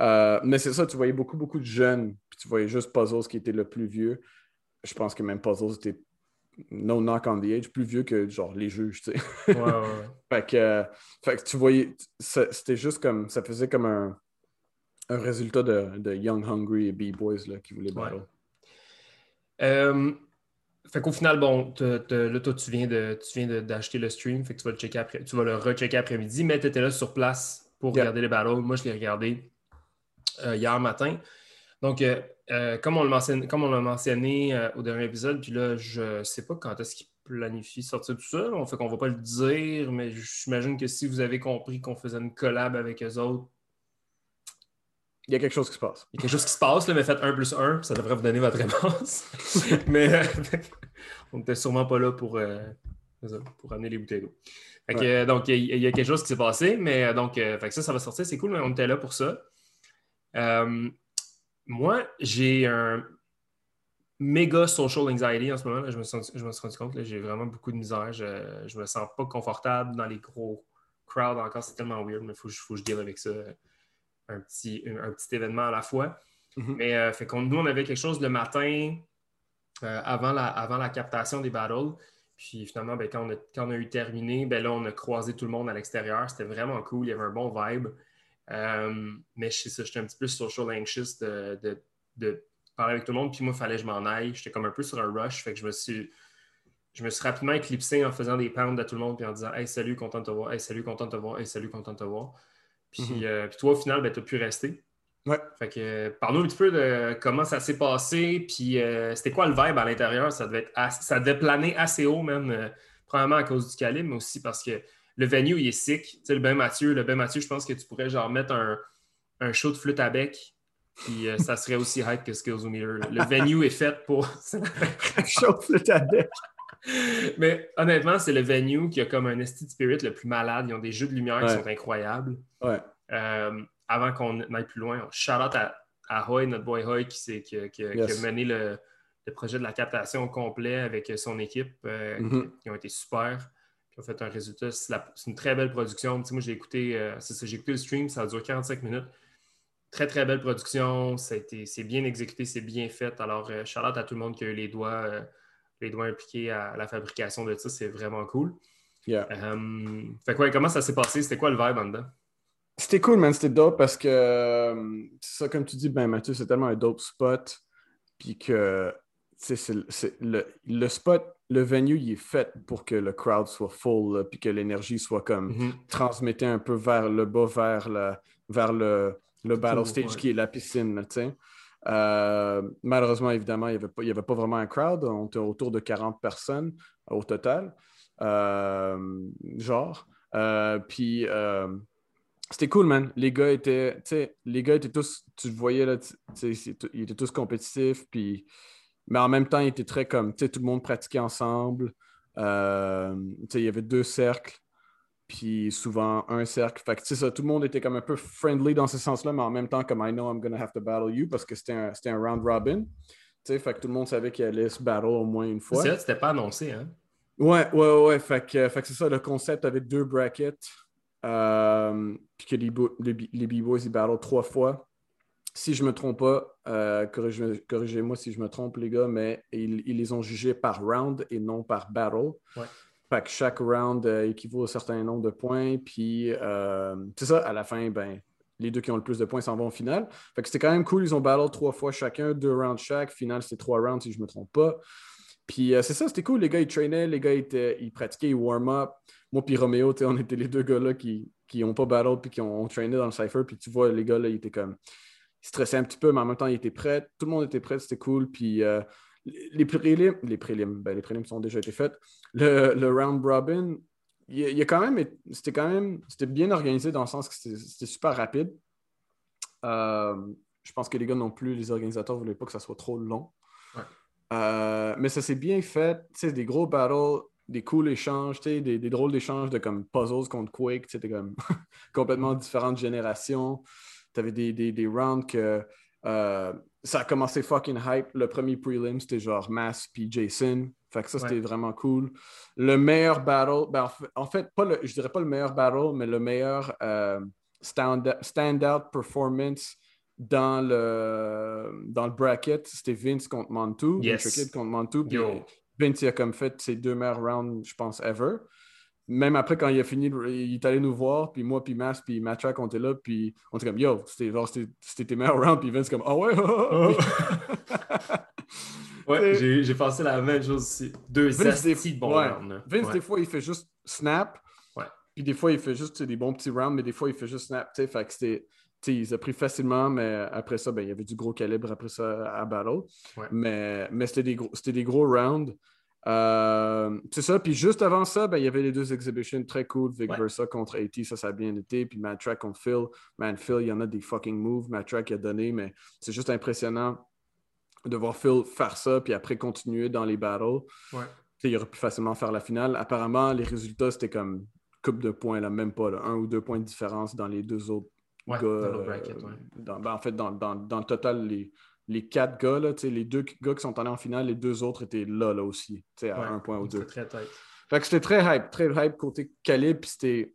Euh, mais c'est ça, tu voyais beaucoup, beaucoup de jeunes. Puis tu voyais juste Puzzles qui était le plus vieux. Je pense que même Puzzles était no knock on the age, plus vieux que genre les juges, tu sais. Ouais, ouais, ouais. fait, que, euh, fait que tu voyais, c'était juste comme, ça faisait comme un, un résultat de, de Young Hungry et B-Boys là, qui voulaient battle. Euh, fait qu'au final, bon, là, toi, tu viens d'acheter le stream, fait que tu vas le checker après, tu vas le rechecker après-midi, mais tu étais là sur place pour regarder les battles. Moi, je l'ai regardé euh, hier matin. Donc, euh, euh, comme on l'a mentionné, comme on l'a mentionné euh, au dernier épisode, puis là, je sais pas quand est-ce qu'il planifie sortir tout ça. On fait qu'on va pas le dire, mais j'imagine que si vous avez compris qu'on faisait une collab avec eux autres, il y a quelque chose qui se passe. Il y a quelque chose qui se passe, là, mais faites 1 plus 1, ça devrait vous donner votre réponse. mais euh, on n'était sûrement pas là pour, pour amener les bouteilles d'eau. donc, il y, a quelque chose qui s'est passé, mais donc, fait ça, ça va sortir, c'est cool, mais on était là pour ça. Moi, j'ai un méga social anxiety en ce moment. je, me suis, je me suis rendu compte, j'ai vraiment beaucoup de misère. Je, je me sens pas confortable dans les gros crowds encore. C'est tellement weird, mais il faut, faut, que je deal avec ça un petit, un, petit événement à la fois. Mhm. Mais euh, fait nous, on avait quelque chose le matin euh, avant, la, avant la captation des battles. Puis finalement, ben, quand, on a, eu terminé, ben, là, on a croisé tout le monde à l'extérieur. C'était vraiment cool. Il y avait un bon vibe. Euh, mais je sais ça, j'étais un petit peu social anxious de, de, parler avec tout le monde. Puis moi, il fallait que je m'en aille. J'étais comme un peu sur un rush. Fait que je me suis je me suis rapidement éclipsé en faisant des pounds à tout le monde puis en disant Hey, salut, content de te voir, hey, salut, content de te voir, hey, salut, content de te voir. Mhm. Euh, puis, toi, au final, ben, tu as pu rester. Ouais. Fait que, euh, parle-nous un petit peu de comment ça s'est passé, puis euh, c'était quoi le vibe à l'intérieur? Ça devait, ça devait planer assez haut, même, probablement à cause du calibre, mais aussi parce que le venue, il est sick. Tu sais, le Ben Mathieu, le Ben Mathieu, je pense que tu pourrais genre mettre un, un show de flûte à bec, puis ça serait aussi hype que Skills Meter. Le venue est fait pour. un show de flûte à bec. Mais honnêtement, c'est le venue qui a comme un esti spirit le plus malade. Ils ont des jeux de lumière qui sont incroyables. Euh, avant qu'on aille plus loin, shout out à, à Hoy, notre boy Hoy, qui, qui, qui, a mené le, projet de la captation au complet avec son équipe, euh, mm-hmm. qui, ont été super, qui fait un résultat. C'est une très belle production. moi, j'ai écouté, euh, j'ai écouté le stream, ça a duré 45 minutes. Très, très belle production. C'est bien exécuté, c'est bien fait. Alors, shout out à tout le monde qui a eu les doigts les doigts impliqués à la fabrication de ça, c'est vraiment cool. Euh, fait quoi, comment ça s'est passé? C'était quoi le vibe en dedans? C'était cool, man. C'était dope parce que, euh, ça, comme tu dis, ben Mathieu, c'est tellement un dope spot. Puis que, c'est le, le, spot, le venue, il est fait pour que le crowd soit full, puis que l'énergie soit comme transmettée un peu vers le bas, vers, le, vers le, le battle stage qui est la piscine. Euh, malheureusement, évidemment, il n'y avait, pas vraiment un crowd. On était autour de 40 personnes au total. Euh, genre. Euh, puis c'était cool, man. Les gars étaient, les gars étaient tous, tu voyais là, ils étaient tous compétitifs. Puis, mais en même temps, ils étaient très comme, tout le monde pratiquait ensemble. il y avait deux cercles puis souvent un cercle. Fait que, ça, tout le monde était comme un peu friendly dans ce sens-là, mais en même temps, comme I know I'm gonna have to battle you parce que c'était un, un, round robin. sais, fait que tout le monde savait qu'il allait se battle au moins une fois. C'est c'était pas annoncé, hein? Ouais, ouais, ouais. Fait que, fait que c'est ça, le concept avait deux brackets. Euh, puis que les, les, B-Boys, ils battle trois fois. Si je me trompe pas, euh, corrigez-moi si je me trompe, les gars, mais ils, ils, les ont jugés par round et non par battle. Ouais chaque round euh, équivaut à un certain nombre de points. Puis euh, c'est ça, à la fin, ben, les deux qui ont le plus de points s'en vont au final. Fait que c'était quand même cool. Ils ont battle trois fois chacun, deux rounds chaque. Final, c'était trois rounds si je ne me trompe pas. Puis euh, c'est ça, c'était cool. Les gars, ils traînaient, les gars, ils, pratiquaient, ils warm-up. Moi, puis Roméo, on était les deux gars-là qui n'ont pas battle puis qui ont, traîné dans le cypher. Puis tu vois, les gars, là, ils étaient comme. Ils stressaient un petit peu, mais en même temps, ils étaient prêts. Tout le monde était prêt, c'était cool. Puis les prélims, les prélims, ben, les prélims sont déjà été faits. Le, le round robin, il, y a quand même, c'était quand même, c'était bien organisé dans le sens que c'était super rapide. Euh, je pense que les gars non plus, les organisateurs ne voulaient pas que ça soit trop long. Euh, mais ça s'est bien fait, tu des gros battles, des cool échanges, des, des drôles d'échanges de comme puzzles contre Quake, c'était comme complètement différentes générations. Tu avais des, des, des rounds que euh, ça a commencé fucking hype. Le premier prelim, c'était genre Mass puis Jason. Fait que ça, c'était vraiment cool. Le meilleur battle, ben, en fait, pas le, je dirais pas le meilleur battle, mais le meilleur euh, stand-out performance dans le, dans le bracket, c'était Vince contre Montu. Yes. contre Montu. Vince, il a comme fait ses deux meilleurs rounds, je pense, ever même après, quand il a fini, il est allé nous voir, puis moi, puis Mas, puis Matrack, on était là, puis on était comme, yo, c'était tes meilleurs rounds, puis Vince, comme, oh ouais, oh, ouais, j'ai pensé la même chose aussi. Deux Vince, des, bons rounds. Vince, des fois, il fait juste snap, puis des fois, il fait juste des bons petits rounds, mais des fois, il fait juste snap, tu sais, fait que c'était. il a pris facilement, mais après ça, ben, il y avait du gros calibre après ça à battle. Ouais. Mais, mais c'était des, gros, des gros rounds. Euh, c'est ça. Puis juste avant ça, ben, il y avait les deux exhibitions très cool. Vic Ouais. Versa contre AT, ça, ça a bien été. Puis Matt Track contre Phil. Man, Phil, il y en a des fucking moves. Matt Track a donné, mais c'est juste impressionnant de voir Phil faire ça, puis après continuer dans les battles. Ouais. Il aurait pu facilement faire la finale. Apparemment, les résultats, c'était comme coupe de points, là, même pas, là, un ou deux points de différence dans les deux autres Ouais, gars. dans euh, dans- ben, en fait, dans, dans- dans le total, les, les quatre gars, là, les deux gars qui sont allés en finale, les deux autres étaient là, là aussi, à Ouais, un point ou deux. C'était très. Fait que c'était très hype, très hype côté calibre, puis c'était.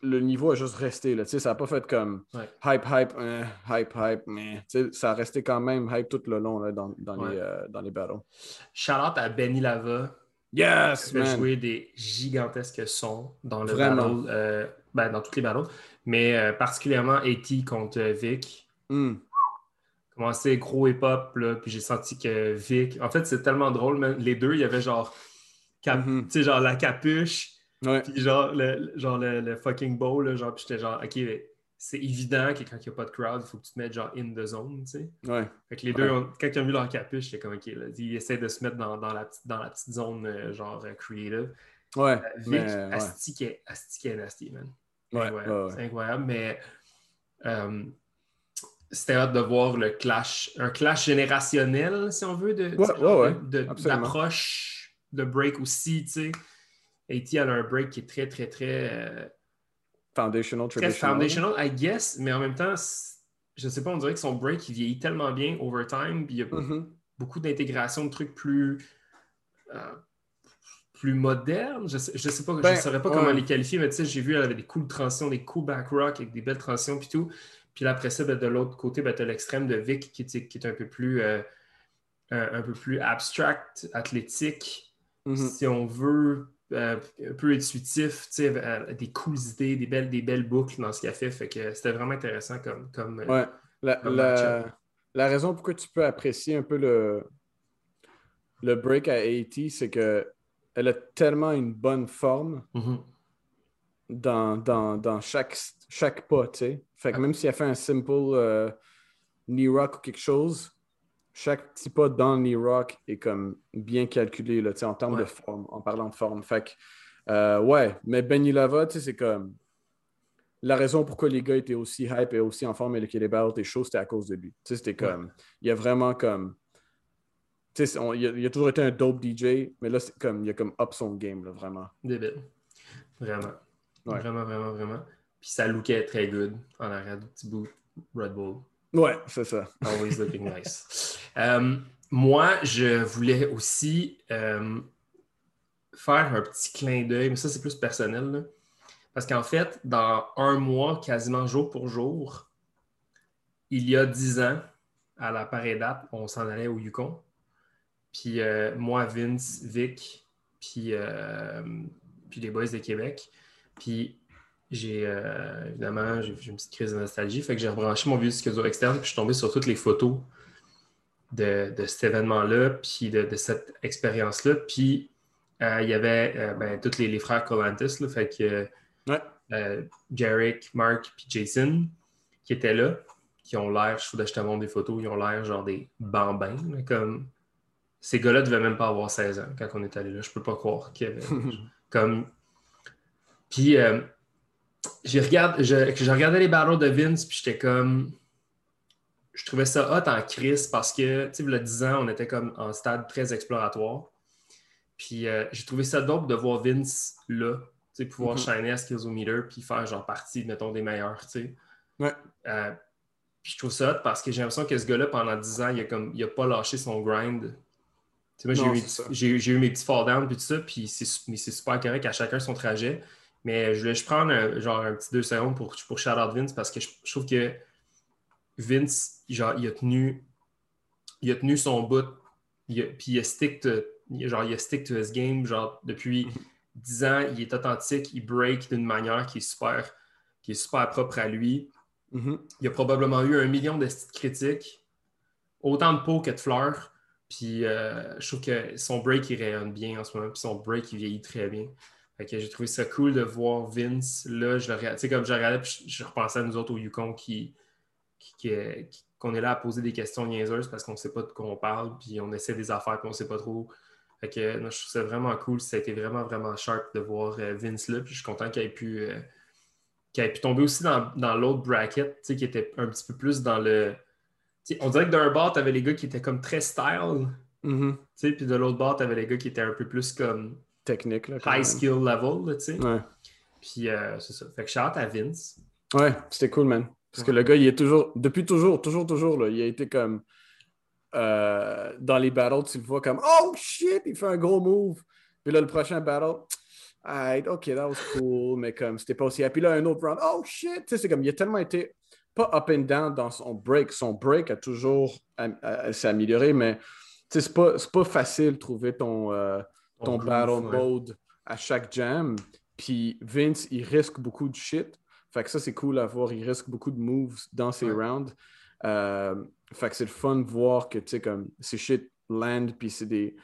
Le niveau a juste resté, là, ça n'a pas fait comme Ouais. hype, hype, hein, hype, hype, mais ça a resté quand même hype tout le long là, dans, dans Ouais. les, euh, dans les battles. Out à Benny Lava. Yes, qui a joué des gigantesques sons dans le Vraiment. battle, euh, ben, dans toutes les battles, mais euh, particulièrement AT contre euh, Vic. Hmm. Commencé gros hip-hop, là, puis j'ai senti que Vic. En fait, c'est tellement drôle, man. Les deux, il y avait genre, cap- Mhm. tu sais, genre la capuche, puis genre le, genre le, le fucking bow, là, genre, puis j'étais genre, ok, mais c'est évident que quand il n'y a pas de crowd, il faut que tu te mettes genre in the zone, tu sais. Ouais. Fait que les deux, ont- quand ils ont vu leur capuche, j'étais comme, ok, là, ils essaient de se mettre dans, dans la, petite- dans la petite zone, euh, genre, euh, creative. Ouais. Euh, Vic, mais, ouais. asti qui est- asti qui est nasty, man. Ouais, ouais. C'est incroyable, mais c'était hâte de voir le clash, un clash générationnel, si on veut, de, Ouais, genre ouais, ouais, de- de- absolument. d'approche de break aussi, tu sais. AT, a un break qui est très, très, très, euh, Foundational, très traditional. foundational, I guess, mais en même temps, je sais pas, on dirait que son break, il vieillit tellement bien over time, puis il y a Mhm. beaucoup d'intégration de trucs plus, euh, plus modernes. Je sais, je sais pas, Ben, je saurais pas ouais. comment les qualifier, mais tu sais, j'ai vu, elle avait des cool transitions, des cool back rock avec des belles transitions puis tout. Puis là, après ça, ben, de l'autre côté, ben, tu as l'extrême de Vic qui, est- qui est un peu plus euh, un, un peu plus abstract, athlétique, Mhm. si on veut, euh, un peu intuitif, tu sais, euh, des cool idées, des belles, des belles boucles dans ce qu'elle fait. Fait que c'était vraiment intéressant comme, comme euh, Ouais. La, Comme la- la raison pourquoi tu peux apprécier un peu le, le break à AT, c'est que elle a tellement une bonne forme mhm. dans, dans, dans chaque, chaque pas, tu sais. Fait que Ouais. même si elle fait un simple euh, knee rock ou quelque chose, chaque petit pas dans le knee rock est comme bien calculé, là, tu sais, en termes Ouais. de forme, en parlant de forme. Fait que, euh, ouais, mais Benny Lava, tu sais, c'est comme... La raison pourquoi les gars étaient aussi hype et aussi en forme et que les battles étaient chauds, c'était à cause de lui. Tu sais, c'était comme... Il y a vraiment comme... Tu sais, on- il, a, il a toujours été un dope DJ, mais là, c'est comme... Il a comme up son game, là, vraiment. Débile. Vraiment. Ouais. Vraiment, vraiment, vraiment. Puis ça lookait très good en arrière du petit bout Red Bull. Ouais, c'est ça. Always looking nice. Euh, moi, je voulais aussi euh, faire un petit clin d'œil, mais ça, c'est plus personnel. là. Parce qu'en fait, dans un mois, quasiment jour pour jour, il y a dix ans, à la pareille date, on s'en allait au Yukon. Puis euh, moi, Vince, Vic, puis, euh, puis les boys de Québec. Puis j'ai euh, évidemment j'ai une petite crise de nostalgie. Fait que j'ai rebranché mon vieux disque dur externe, puis je suis tombé sur toutes les photos de, de cet événement-là, puis de, de cette expérience-là. Puis euh, il y avait euh, ben, tous les, les frères Colantis, là, fait que Ouais. Jarek, Mark, puis Jason qui étaient là, qui ont l'air, je je te montre des photos, ils ont l'air genre des bambins, là, comme ces gars-là devaient même pas avoir 16 ans quand on est allé là. Je peux pas croire qu'il y avait comme. Puis j'ai regardé, je, je regardais les battles de Vince, puis j'étais comme. Je trouvais ça hot en crise parce que, tu sais, il y a 10 ans, on était comme en stade très exploratoire. Puis euh, j'ai trouvé ça dope de voir Vince là, tu sais, pouvoir Mhm. shiner à Skillsometer puis faire genre partie, mettons, des meilleurs, tu sais. Ouais. Euh, puis je trouve ça hot parce que j'ai l'impression que ce gars-là, pendant 10 ans, il a, comme, il a pas lâché son grind. Tu sais, moi, j'ai eu, eu mes petits fall down puis tout ça, puis c'est super correct à chacun son trajet. Mais je voulais juste prendre un, genre un petit deux secondes pour, pour shout out Vince parce que je, je trouve que Vince, genre, il a tenu, il a tenu son bout, il a- puis il a stick to, genre, il a stick to his game, genre, depuis 10 ans, il est authentique, il break d'une manière qui est super, qui est super propre à lui. Mhm. Il a probablement eu un million de critiques, autant de peau que de fleurs. Puis euh, je trouve que son break, il rayonne bien en ce moment. Puis son break, il vieillit très bien. Fait que j'ai trouvé ça cool de voir Vince. Là, je le regardais- comme je regardais, puis je, je repensais à nous autres au Yukon qui, qui- qui- qui- qu'on est là à poser des questions niaiseuses parce qu'on ne sait pas de quoi on parle. Puis on essaie des affaires, puis on ne sait pas trop Fait que, non, je trouve ça vraiment cool. Ça a été vraiment, vraiment sharp de voir euh, Vince là. Puis je suis content qu'il ait pu, euh, qu'il ait pu tomber aussi dans, dans l'autre bracket, tu sais, qui était un petit peu plus dans le. on dirait que d'un bord, tu avais les gars qui étaient comme très style. Sais, Puis de l'autre bord, tu avais les gars qui étaient un peu plus comme Technique, là. high même. skill level. tu sais. Ouais. Puis euh, c'est ça. Fait que shout out à Vince. Ouais, c'était cool, man. Parce que le gars, il est toujours, depuis toujours, toujours, toujours, là, il a été comme. euh, dans les battles, tu le vois comme Oh shit, il fait un gros move. Puis là, le prochain battle, Alright, ok, that was cool, mais comme c'était pas aussi. Puis là, un autre round, oh shit, tu sais, c'est comme il a tellement été pas up and down dans son break. Son break a toujours am- a- s'est amélioré, mais tu sais, c'est pas, pas facile de trouver ton, euh, ton battle mode à chaque jam. Puis Vince, il risque beaucoup de shit. Fait que ça, c'est cool à voir. Il risque beaucoup de moves dans ses Ouais. rounds. Euh, fait que c'est le fun de voir que, tu sais, comme ces shit land, puis c'est des.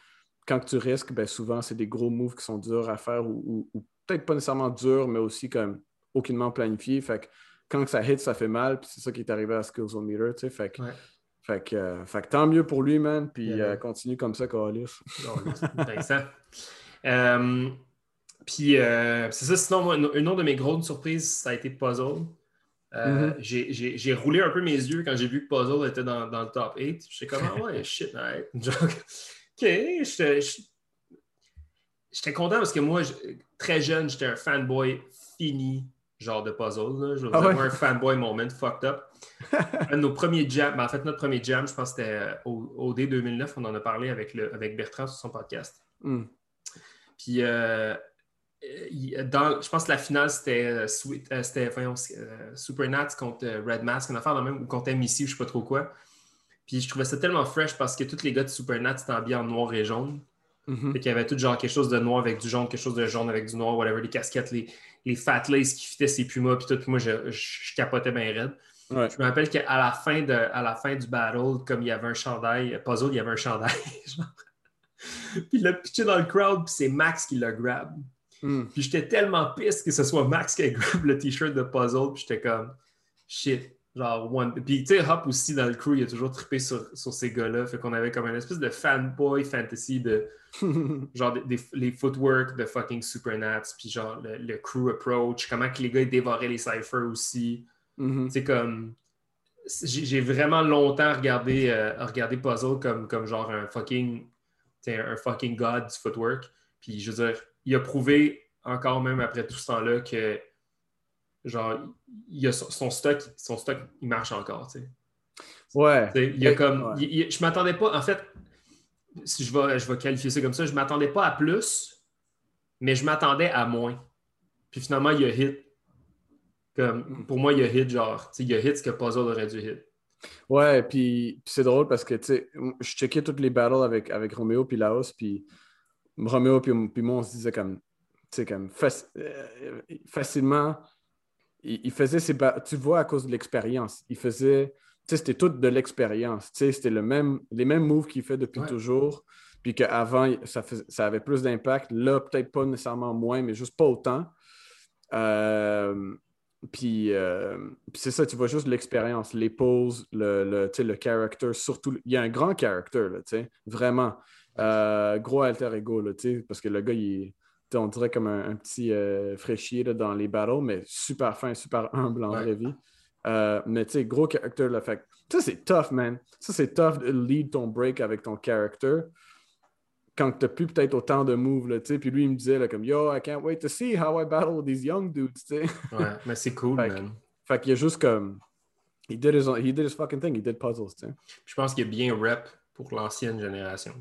Quand tu risques, ben souvent, c'est des gros moves qui sont durs à faire ou, ou- ou peut-être pas nécessairement durs, mais aussi comme aucunement planifiés. Fait que quand ça hit, ça fait mal, puis c'est ça qui est arrivé à Skills on Meter, tu sais. Fait que, Ouais. Fait que, euh, fait que tant mieux pour lui, man, puis Yeah, euh, continue comme ça, Carlis. Intéressant. Euh, puis c'est ça, sinon, moi, une, autre de mes grosses surprises, ça a été Puzzle. Euh, Mhm. j'ai- roulé un peu mes yeux quand j'ai vu que Puzzle était dans, dans le top 8. J'étais comme, ah ouais, shit, right. Ok, j'étais content parce que moi, très jeune, j'étais un fanboy fini, genre de puzzle. Là. Je veux Ah ouais? moi, un fanboy moment fucked up. un de nos premiers jams, ben, en fait, notre premier jam, je pense que c'était euh, au, au D 2009, on en a parlé avec, le, avec Bertrand sur son podcast. Hmm. Puis, euh, dans, je pense que la finale, c'était euh, Sweet- euh, c'était, voyons, euh, Super Nats contre Red Mask, une affaire dans le même, ou contre ou je sais pas trop quoi. Puis, je trouvais ça tellement fresh parce que tous les gars de Super Nats étaient habillés en noir et jaune. Mhm. Fait qu'il y avait tout genre quelque chose de noir avec du jaune, quelque chose de jaune avec du noir, whatever, les casquettes, les, les fat laces qui fitaient ses pumas, puis tout. Puis moi, je, je, je capotais bien raide. Ouais. Je me rappelle qu'à la fin, de, à la fin du battle, comme il y avait un chandail, puzzle, il y avait un chandail. genre. puis il l'a pitché dans le crowd, puis c'est Max qui l'a grab. Hmm. Puis j'étais tellement piste que ce soit Max qui grab le t-shirt de puzzle, puis j'étais comme shit. Genre, one. Puis tu sais, Hop aussi dans le crew, il a toujours trippé sur, sur ces gars-là. Fait qu'on avait comme une espèce de fanboy fantasy de genre des, des- les footwork de fucking Supernats, puis genre le, le crew approach, comment que les gars ils dévoraient les cyphers aussi. C'est comme. J'ai vraiment longtemps regardé, euh, regardé Puzzle comme, comme genre un fucking. Un fucking god du footwork. Puis je veux dire, il a prouvé encore même après tout ce temps-là que genre il a son, son stock, son stock, il marche encore. tu sais. Ouais. Il y a comme. ouais. il- il- je m'attendais pas, en fait, si je vais, je vais qualifier ça comme ça, je m'attendais pas à plus, mais je m'attendais à moins. Puis finalement, il a hit. Comme, pour moi, il a hit, genre, tu sais, il a hit ce que Puzzle aurait dû hit. Ouais, puis, c'est drôle parce que, tu sais, je checkais toutes les battles avec, avec Roméo puis Laos, puis Roméo puis, puis moi, on se disait comme, tu sais, comme faci- euh, facilement, il, il faisait ses ba- tu vois, à cause de l'expérience, il faisait, tu sais, c'était tout de l'expérience, tu sais, c'était le même, les mêmes moves qu'il fait depuis Ouais. toujours, puis qu'avant, ça, fais- ça avait plus d'impact, là, peut-être pas nécessairement moins, mais juste pas autant. Euh, puis, euh, puis c'est ça, tu vois juste l'expérience, les poses, le, le, tu sais, le character, surtout. Il y a un grand character, là, tu sais, vraiment. Euh, gros alter ego, là, tu sais, parce que le gars, il on dirait comme un, un petit euh, fraîchier là, dans les battles, mais super fin, super humble en Ouais. vraie vie. Euh, mais tu sais, gros character, là, fait ça, c'est tough, man. Ça, c'est tough de lead ton break avec ton character quand t'as plus peut-être autant de moves, là, tu sais. Puis lui, il me disait, là, comme, yo, I can't wait to see how I battle these young dudes, tu sais. Ouais, mais c'est cool, Fait man. Fait qu'il y a juste comme. He did his, he did his fucking thing. He did puzzles, tu sais. Je pense qu'il est bien rep pour l'ancienne génération.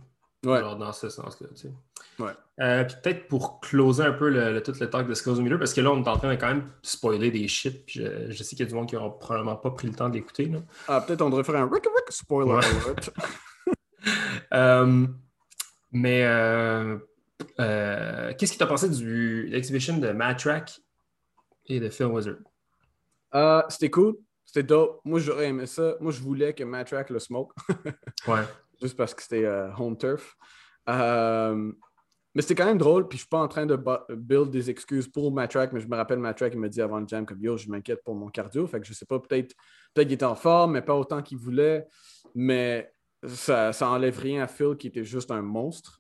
Ouais. Genre dans ce sens-là, tu sais. Ouais. Euh, puis peut-être pour closer un peu le, le- tout le talk de Skills au milieu, parce que là, on est en train de quand même spoiler des shit, puis je, je sais qu'il y a du monde qui n'aura probablement pas pris le temps de l'écouter. Ah, peut-être on devrait faire un Rick Rick spoiler Ouais. alert. Euh, mais euh, qu'est-ce qui t'a pensé du l'exhibition de Mad Track et de Phil Wizard? Euh, C'était cool. C'était dope. Moi, j'aurais aimé ça. Moi, je voulais que Matrack le smoke, Ouais. Juste parce que c'était euh, home turf. Euh, mais c'était quand même drôle. Puis je suis pas en train de build des excuses pour Matrack, mais je me rappelle Matrack, il m'a dit avant le jam comme yo, je m'inquiète pour mon cardio. Fait que je sais pas, peut-être peut qu'il était en forme, mais pas autant qu'il voulait. Mais ça, ça enlève rien à Phil qui était juste un monstre.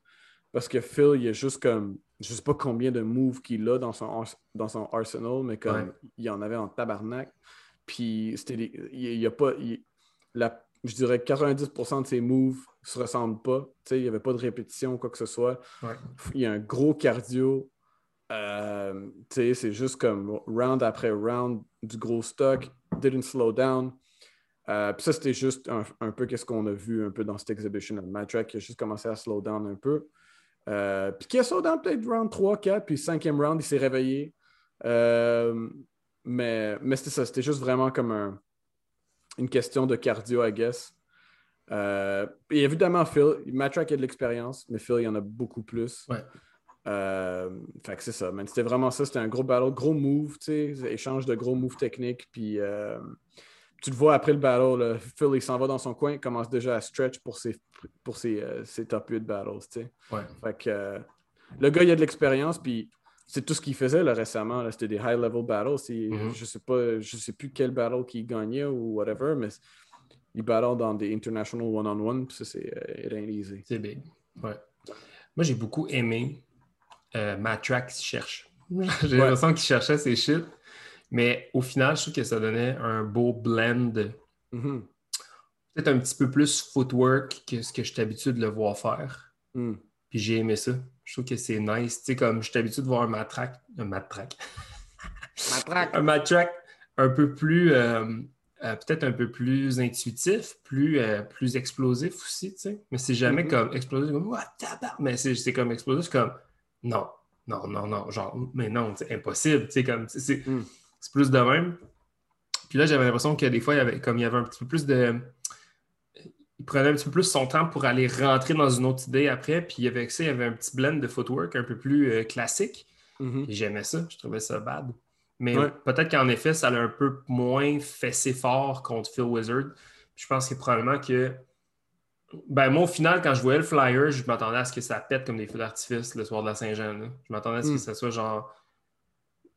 Parce que Phil, il y a juste comme. Je sais pas combien de moves qu'il a dans son, dans son arsenal, mais comme il y en avait en tabarnak. Puis c'était il, y a pas. la, je dirais que 90% de ses moves se ressemblent pas. il n'y avait pas de répétition ou quoi que ce soit. Il y a un gros cardio. Euh, c'est juste comme round après round du gros stock. Didn't slow down. Euh, puis ça, c'était juste un, peu qu'est-ce qu'on a vu un peu dans cette exhibition. Matrack qui a juste commencé à slow down un peu. Euh, puis qui a slow down peut-être round 3, 4, puis cinquième round, il s'est réveillé. Euh, mais mais c'était ça, c'était juste vraiment comme une question de cardio, I guess. et évidemment, Phil, Matrack a de l'expérience, mais Phil, il y en a beaucoup plus. Ouais. fait que c'est ça, C'était vraiment ça. C'était un gros battle, gros move, tu sais, échange de gros moves techniques. Puis tu le vois après le battle, Phil, il s'en va dans son coin, il commence déjà à stretch pour ses, pour ses, euh, top 8 battles. Fait que, euh, le gars, il a de l'expérience, puis c'est tout ce qu'il faisait là, récemment. C'était des high-level battles. Mm-hmm. Je sais pas, je sais plus quel battle qu'il gagnait ou whatever, mais il battle dans des international one-on-one, puis ça, c'est euh, easy. C'est big. Ouais. Moi, j'ai beaucoup aimé euh, Matrax cherche. j'ai l'impression qu'il cherchait ses shit. Mais au final, je trouve que ça donnait un beau blend. Mm-hmm. Peut-être un petit peu plus footwork que ce que je suis habitué de le voir faire. Mm. Puis j'ai aimé ça. Je trouve que c'est nice. Tu sais, comme je suis habitué de voir un matraque. Un matraque. matraque. un matraque un peu plus. Euh, euh, peut-être un peu plus intuitif, plus, euh, plus explosif aussi, tu sais. Mais c'est jamais mm-hmm. comme explosif, comme What Mais c'est comme explosif, comme non, non, non, non, genre, mais non, c'est impossible, tu sais, comme, c'est. Mm. C'est plus de même. Puis là, j'avais l'impression que des fois, il y avait, comme il y avait un petit peu plus de. Il prenait un petit peu plus son temps pour aller rentrer dans une autre idée après. Puis avec ça, il y avait un petit blend de footwork un peu plus euh, classique. Mm-hmm. J'aimais ça. Je trouvais ça bad. Mais peut-être qu'en effet, ça a un peu moins fessé fort contre Phil Wizard. je pense que probablement que. Ben, moi, au final, quand je voyais le flyer, je m'attendais à ce que ça pète comme des feux d'artifice le soir de la Saint-Jean. Je m'attendais à ce que mm. ça soit genre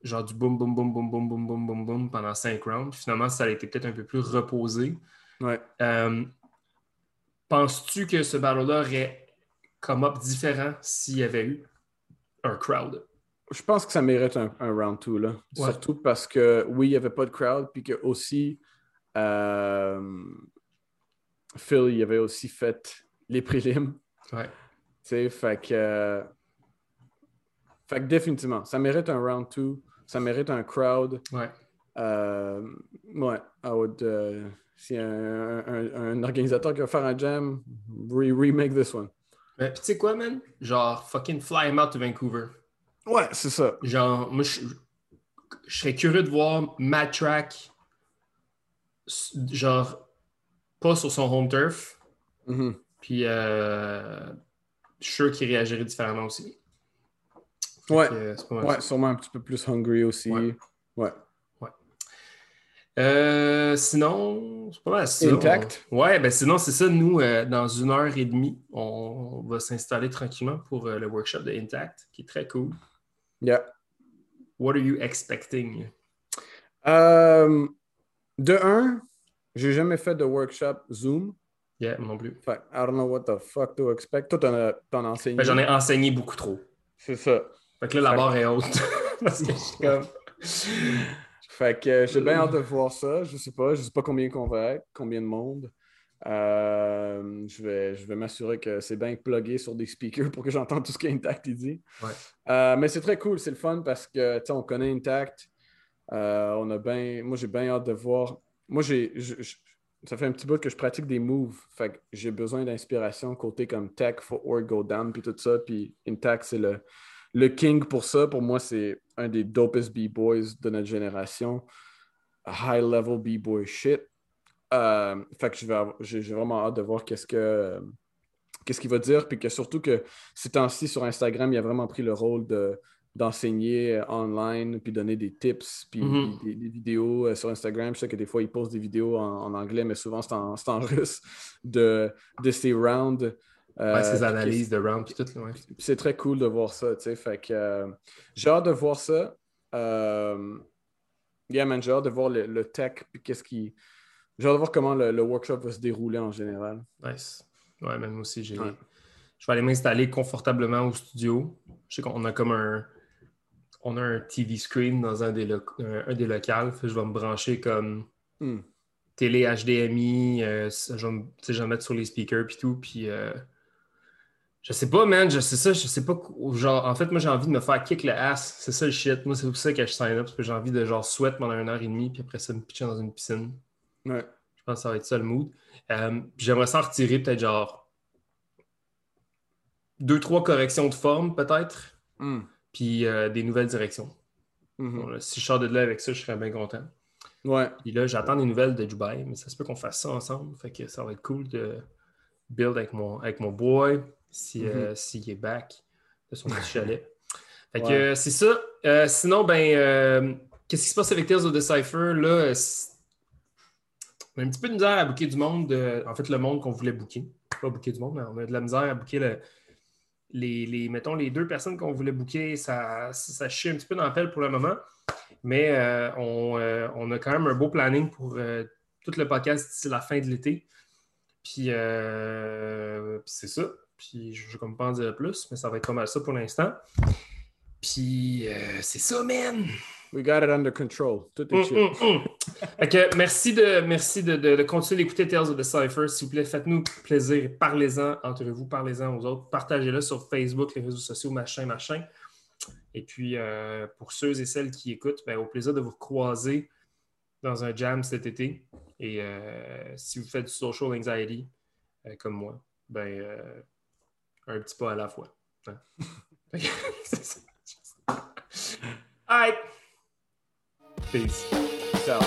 genre du boum, boum, boum, boum, boum, boum, boum, boum, boum pendant cinq rounds. Finalement, ça a été peut-être un peu plus reposé. Ouais. Euh, penses-tu que ce battle-là aurait come up différent s'il y avait eu un crowd? Je pense que ça mérite un, round 2, là. Surtout parce que, oui, il n'y avait pas de crowd, puis que aussi, euh, Phil, il avait aussi fait les prélims. Ouais. Tu sais, fait que... Fait que définitivement, ça mérite un round 2 ça mérite un crowd. Ouais. Euh, ouais, I would, uh, si un, un, un, organisateur qui va faire un jam, remake this one. Mais tu sais quoi, man? Genre, fucking fly him out to Vancouver. Ouais, c'est ça. Genre, moi, je, serais curieux de voir Matt Track, genre, pas sur son home turf. Mm-hmm. Puis, euh, je suis sûr qu'il réagirait différemment aussi. Ouais, ouais sûrement un petit peu plus hungry aussi. Ouais. ouais. Euh, sinon, c'est pas mal ça. Intact? Ouais, ben sinon, c'est ça. Nous, euh, dans une heure et demie, on va s'installer tranquillement pour euh, le workshop de Intact, qui est très cool. Yeah. What are you expecting? de un, j'ai jamais fait de workshop Zoom. Yeah, non plus. Fait, I don't know what the fuck to expect. Toi, t'en as, as, enseigné. Ben, J'en ai enseigné beaucoup trop. C'est ça. Fait que là, la barre est haute. Parce que je suis comme. Fait que j'ai bien hâte de voir ça. Je sais pas. Je sais pas combien qu'on va être, combien de monde. Euh, je vais, je vais m'assurer que c'est bien plugué sur des speakers pour que j'entende tout ce qu'Intact dit. Ouais. Euh, mais c'est très cool, c'est le fun parce que on connaît Intact. Euh, on a bien. Moi, j'ai bien hâte de voir. Moi, j'ai. Ça fait un petit bout que je pratique des moves. Fait que j'ai besoin d'inspiration côté comme tech, footwork, go down, puis tout ça. Puis Intact, c'est le le king pour ça, pour moi, c'est un des dopest B-boys de notre génération. High level B-boy shit. Euh, fait que j'ai vraiment hâte de voir qu'est-ce que qu'est-ce qu'il va dire, puis que surtout que ces temps-ci sur Instagram, il a vraiment pris le rôle de, d'enseigner online, puis donner des tips, puis mm-hmm. des, vidéos euh, sur Instagram. Je sais que des fois, il poste des vidéos en, anglais, mais souvent, c'est en, en, russe, de, de ces rounds euh, ces analyses de round tout. C'est très cool de voir ça, tu sais. Fait que euh, j'ai hâte de voir ça. Euh, yeah, man, j'ai hâte de voir le, tech, puis qu'est-ce qui. J'ai hâte de voir comment le, workshop va se dérouler en général. Nice. Ouais, même aussi, j'ai je vais aller m'installer confortablement au studio. Je sais qu'on a comme un, on a un TV screen dans un des, un, des locales. je vais me brancher comme hmm. télé HDMI. Euh, je, vais me, mettre sur les speakers puis tout. Puis euh, je sais pas, man. Je sais ça. Je sais pas. Genre, en fait, moi, j'ai envie de me faire kick le ass. C'est ça le shit. Moi, c'est pour ça que je sign up. Parce que j'ai envie de genre sweat pendant une heure et demie. Puis après ça, me pitcher dans une piscine. Ouais. Je pense que ça va être ça le mood. Euh, j'aimerais s'en retirer peut-être genre deux, trois corrections de forme, peut-être. Hmm puis euh, des nouvelles directions. Mm-hmm. si je sors de là avec ça, je serais bien content. Ouais. Puis là, j'attends des nouvelles de Dubaï, mais ça se peut qu'on fasse ça ensemble. Fait que ça va être cool de build avec mon, avec mon boy s'il euh, mm-hmm. est back de son petit chalet. Fait que euh, c'est ça. sinon, ben, qu'est-ce qui se passe avec Tales of the Cypher? Là, on a un petit peu de misère à booker du monde. en fait, le monde qu'on voulait booker. Pas booker du monde, mais on a de la misère à le, les, mettons, les deux personnes qu'on voulait booker, ça, ça, chie un petit peu dans la pelle pour le moment. Mais euh, euh, on, a quand même un beau planning pour euh, tout le podcast d'ici la fin de l'été. Puis, c'est ça. Puis je ne vais pas en dire plus, mais ça va être pas mal ça pour l'instant. Puis c'est ça, man! We got it under control. Tout est mm, mm, mm. merci de, merci de, de, continuer d'écouter Tales of the Cypher. S'il vous plaît, faites-nous plaisir. Parlez-en entre vous, parlez-en aux autres. Partagez-le sur Facebook, les réseaux sociaux, machin, machin. Et puis, euh, pour ceux et celles qui écoutent, ben, au plaisir de vous croiser dans un jam cet été. Et euh, si vous faites du social anxiety, euh, comme moi, ben, un petit pas à la fois. Hein. All right. Peace. Ciao.